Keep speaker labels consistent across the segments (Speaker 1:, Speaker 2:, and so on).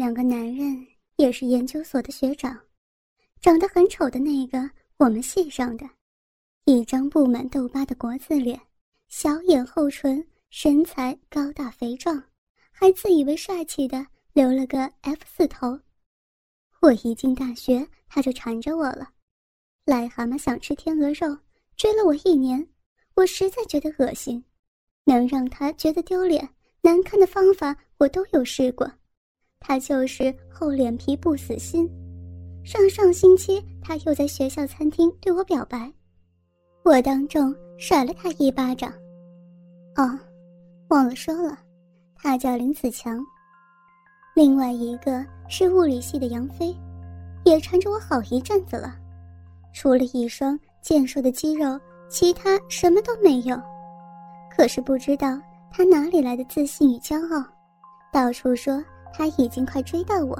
Speaker 1: 两个男人也是研究所的学长，长得很丑的那个我们系上的，一张布满痘疤的国字脸，小眼厚唇，身材高大肥壮，还自以为帅气的留了个 F 四头。我一进大学，他就缠着我了，癞蛤蟆想吃天鹅肉，追了我一年，我实在觉得恶心，能让他觉得丢脸难看的方法我都有试过。他就是厚脸皮不死心。上上星期他又在学校餐厅对我表白，我当众甩了他一巴掌。哦，忘了说了，他叫林子强。另外一个是物理系的杨飞，也缠着我好一阵子了。除了一双健硕的肌肉，其他什么都没有。可是不知道他哪里来的自信与骄傲，到处说。他已经快追到我，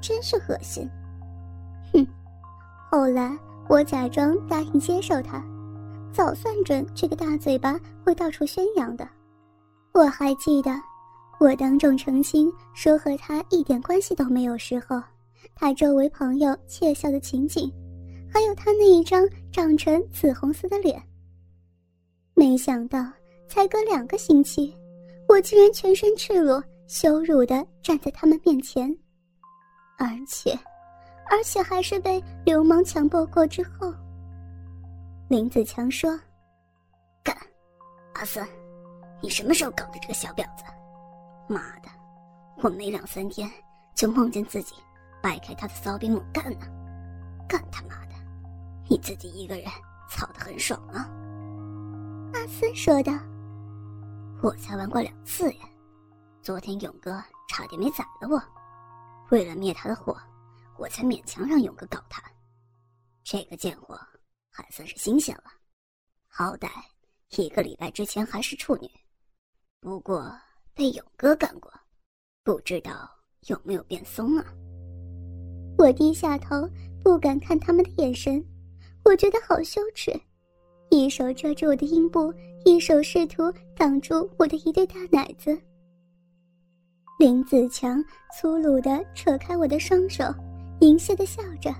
Speaker 1: 真是恶心。哼！后来我假装答应接受他，早算准这个大嘴巴会到处宣扬的。我还记得，我当众澄清说和他一点关系都没有时候，他周围朋友窃笑的情景，还有他那一张长成紫红色的脸。没想到，才隔两个星期，我竟然全身赤裸。羞辱的站在他们面前，而且，而且还是被流氓强暴过之后。林子强说：“
Speaker 2: 干，阿森，你什么时候搞的这个小婊子？妈的，我没两三天就梦见自己掰开他的骚逼猛干呢！干他妈的，你自己一个人操得很爽啊！”
Speaker 1: 阿森说道：“
Speaker 2: 我才玩过两次呀。”昨天勇哥差点没宰了我，为了灭他的火，我才勉强让勇哥搞他。这个贱货还算是新鲜了，好歹一个礼拜之前还是处女，不过被勇哥干过，不知道有没有变松啊？
Speaker 1: 我低下头，不敢看他们的眼神，我觉得好羞耻，一手遮住我的阴部，一手试图挡住我的一对大奶子。林子强粗鲁地扯开我的双手，淫亵地笑着。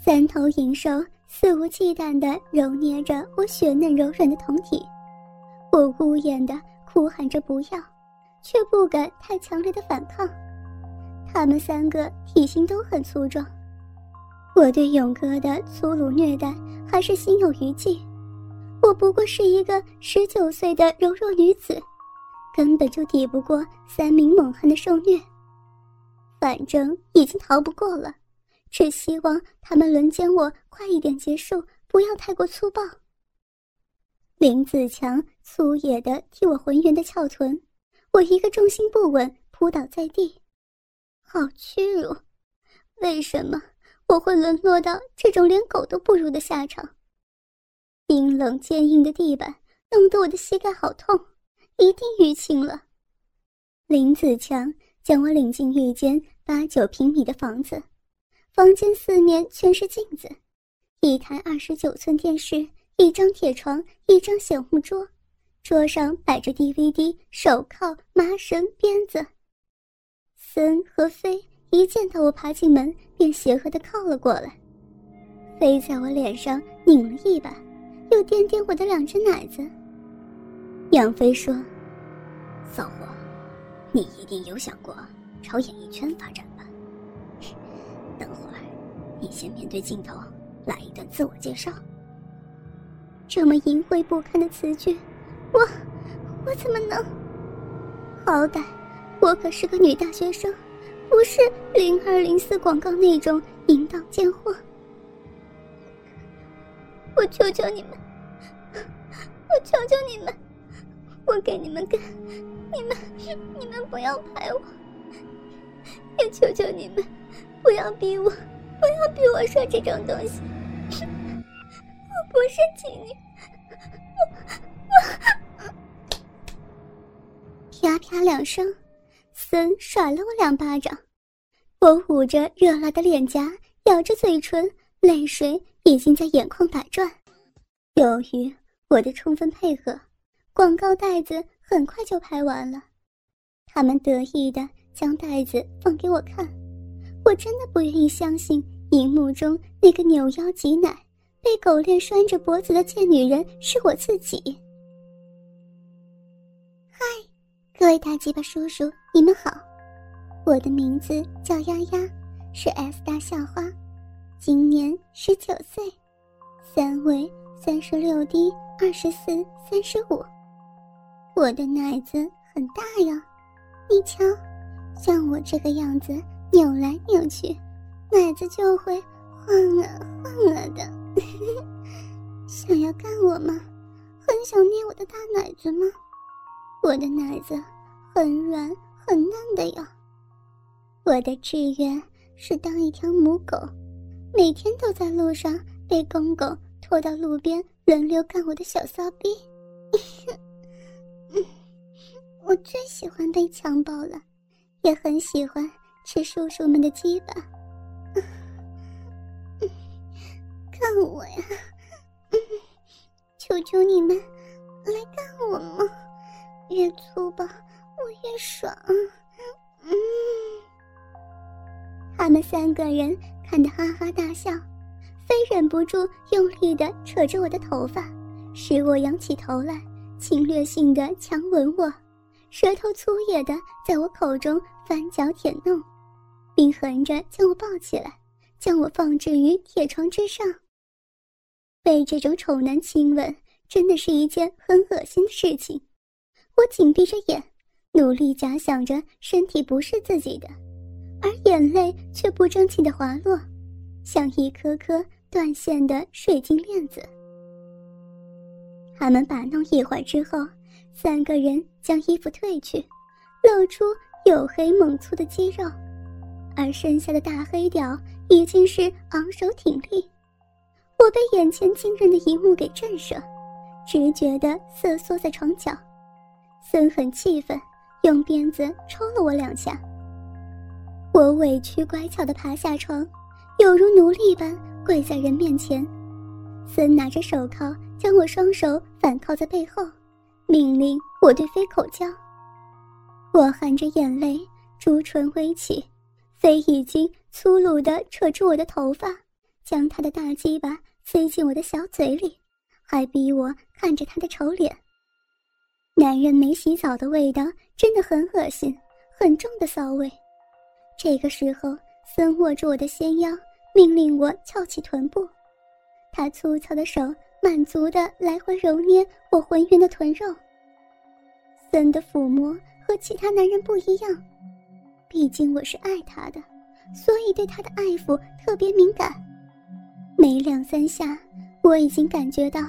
Speaker 1: 三头淫兽肆无忌惮地揉捏着我雪嫩柔软的胴体，我呜咽地哭喊着不要，却不敢太强烈的反抗。他们三个体型都很粗壮，我对勇哥的粗鲁虐待还是心有余悸。我不过是一个十九岁的柔弱女子。根本就抵不过三名猛汉的受虐，反正已经逃不过了，只希望他们轮奸我快一点结束，不要太过粗暴。林子强粗野的踢我浑圆的翘臀，我一个重心不稳扑倒在地，好屈辱！为什么我会沦落到这种连狗都不如的下场？冰冷坚硬的地板弄得我的膝盖好痛。一定淤青了。林子强将我领进一间八九平米的房子，房间四面全是镜子，一台二十九寸电视，一张铁床，一张显木桌，桌上摆着 DVD、手铐、麻绳、鞭子。森和飞一见到我爬进门，便邪恶的靠了过来，飞在我脸上拧了一把，又掂掂我的两只奶子。杨飞说：“
Speaker 2: 骚货，你一定有想过朝演艺圈发展吧？等会儿，你先面对镜头来一段自我介绍。
Speaker 1: 这么淫秽不堪的词句，我我怎么能？好歹我可是个女大学生，不是零二零四广告那种淫荡贱货。我求求你们，我求求你们！”我给你们干，你们你们不要拍我，也求求你们不要逼我，不要逼我说这种东西。我不是妓女，我我。啪啪两声，森甩了我两巴掌，我捂着热辣的脸颊，咬着嘴唇，泪水已经在眼眶打转。由于我的充分配合。广告袋子很快就拍完了，他们得意的将袋子放给我看。我真的不愿意相信，荧幕中那个扭腰挤奶、被狗链拴着脖子的贱女人是我自己。嗨，各位大鸡巴叔叔，你们好，我的名字叫丫丫，是 S 大校花，今年十九岁，三围三十六 D 二十四三十五。我的奶子很大呀，你瞧，像我这个样子。扭来扭去，奶子就会晃啊晃啊的。想要干我吗？很想捏我的大奶子吗？我的奶子很软很嫩的呀。我的志愿是当一条母狗，每天都在路上被公狗拖到路边轮流干我的小骚逼。我最喜欢被强暴了，也很喜欢。吃叔叔们的鸡巴，看我呀！求求你们来干我嘛！越粗暴我越爽。嗯，他们三个人看得哈哈大笑，非忍不住用力的扯着我的头发，使我仰起头来，侵略性的强吻我，舌头粗野的在我口中翻搅舔弄。并横着将我抱起来，将我放置于铁床之上。被这种丑男亲吻，真的是一件很恶心的事情。我紧闭着眼，努力假想着身体不是自己的，而眼泪却不争气的滑落，像一颗颗断线的水晶链子。他们把弄一会儿之后，三个人将衣服褪去，露出黝黑猛粗的肌肉。而剩下的大黑屌已经是昂首挺立，我被眼前惊人的一幕给震慑，直觉的瑟缩在床角。森很气愤，用鞭子抽了我两下。我委屈乖巧的爬下床，有如奴隶般跪在人面前。森拿着手铐将我双手反铐在背后，命令我对飞口交。我含着眼泪，朱唇微起。飞已经粗鲁地扯住我的头发，将他的大鸡巴塞进我的小嘴里，还逼我看着他的丑脸。男人没洗澡的味道真的很恶心，很重的骚味。这个时候，森握住我的纤腰，命令我翘起臀部。他粗糙的手满足地来回揉捏我浑圆的臀肉。森的抚摸和其他男人不一样。毕竟我是爱他的，所以对他的爱抚特别敏感。没两三下，我已经感觉到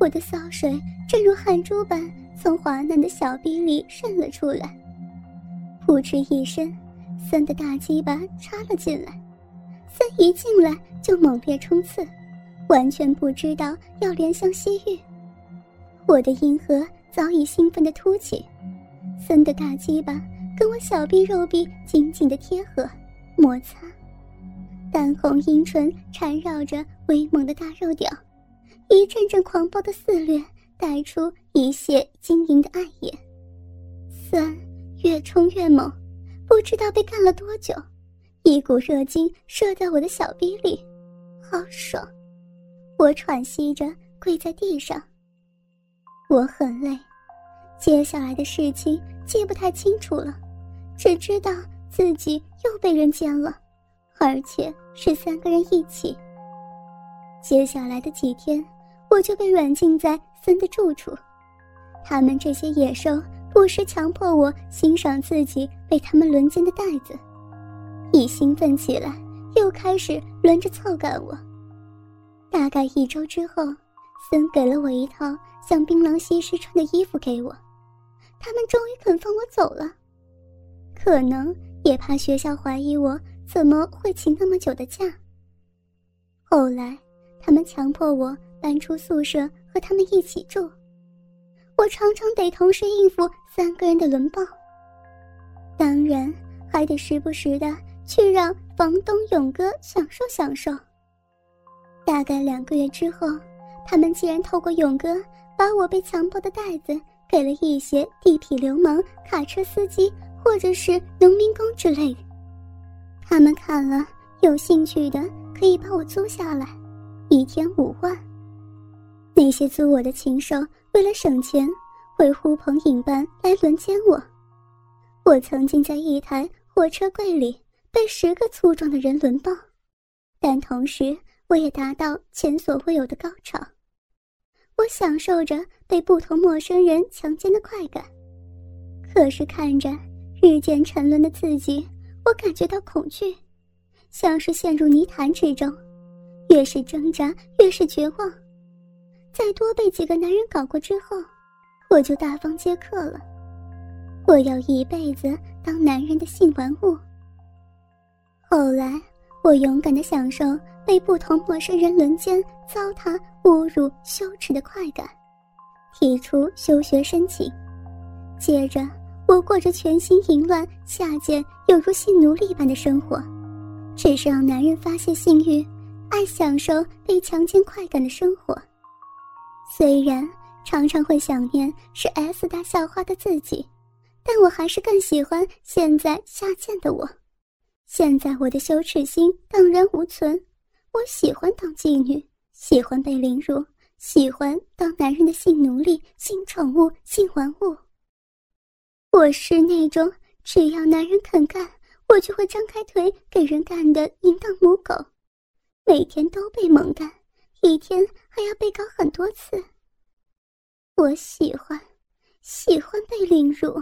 Speaker 1: 我的骚水正如汗珠般从滑嫩的小臂里渗了出来。扑哧一声，森的大鸡巴插了进来。森一进来就猛烈冲刺，完全不知道要怜香惜玉。我的阴核早已兴奋的凸起，森的大鸡巴。跟我小臂肉臂紧紧的贴合，摩擦，淡红阴唇缠绕着威猛的大肉屌，一阵阵狂暴的肆虐，带出一泻晶莹的爱液，酸越冲越猛，不知道被干了多久，一股热精射在我的小臂里，好爽！我喘息着跪在地上，我很累，接下来的事情记不太清楚了。只知道自己又被人奸了，而且是三个人一起。接下来的几天，我就被软禁在森的住处。他们这些野兽不时强迫我欣赏自己被他们轮奸的袋子，一兴奋起来，又开始轮着操干我。大概一周之后，森给了我一套像槟榔西施穿的衣服给我，他们终于肯放我走了。可能也怕学校怀疑我怎么会请那么久的假。后来，他们强迫我搬出宿舍和他们一起住，我常常得同时应付三个人的轮暴。当然，还得时不时的去让房东勇哥享受享受。大概两个月之后，他们竟然透过勇哥把我被强迫的袋子给了一些地痞流氓、卡车司机。或者是农民工之类。他们看了有兴趣的，可以把我租下来，一天五万。那些租我的禽兽，为了省钱，会呼朋引伴来轮奸我。我曾经在一台火车柜里被十个粗壮的人轮爆，但同时我也达到前所未有的高潮。我享受着被不同陌生人强奸的快感，可是看着日渐沉沦的自己，我感觉到恐惧，像是陷入泥潭之中，越是挣扎越是绝望。再多被几个男人搞过之后，我就大方接客了。我要一辈子当男人的性玩物。后来，我勇敢的享受被不同陌生人轮奸、糟蹋、侮辱、羞耻的快感，提出休学申请。接着，我过着全心淫乱、下贱，犹如性奴隶般的生活，只是让男人发泄性欲，爱享受被强奸快感的生活。虽然常常会想念是 S 大校花的自己，但我还是更喜欢现在下贱的我。现在我的羞耻心荡然无存，我喜欢当妓女，喜欢被凌辱，喜欢当男人的性奴隶、性宠物、性玩物。我是那种只要男人肯干，我就会张开腿给人干的淫荡母狗，每天都被猛干。一天还要被搞很多次。我喜欢，喜欢被凌辱。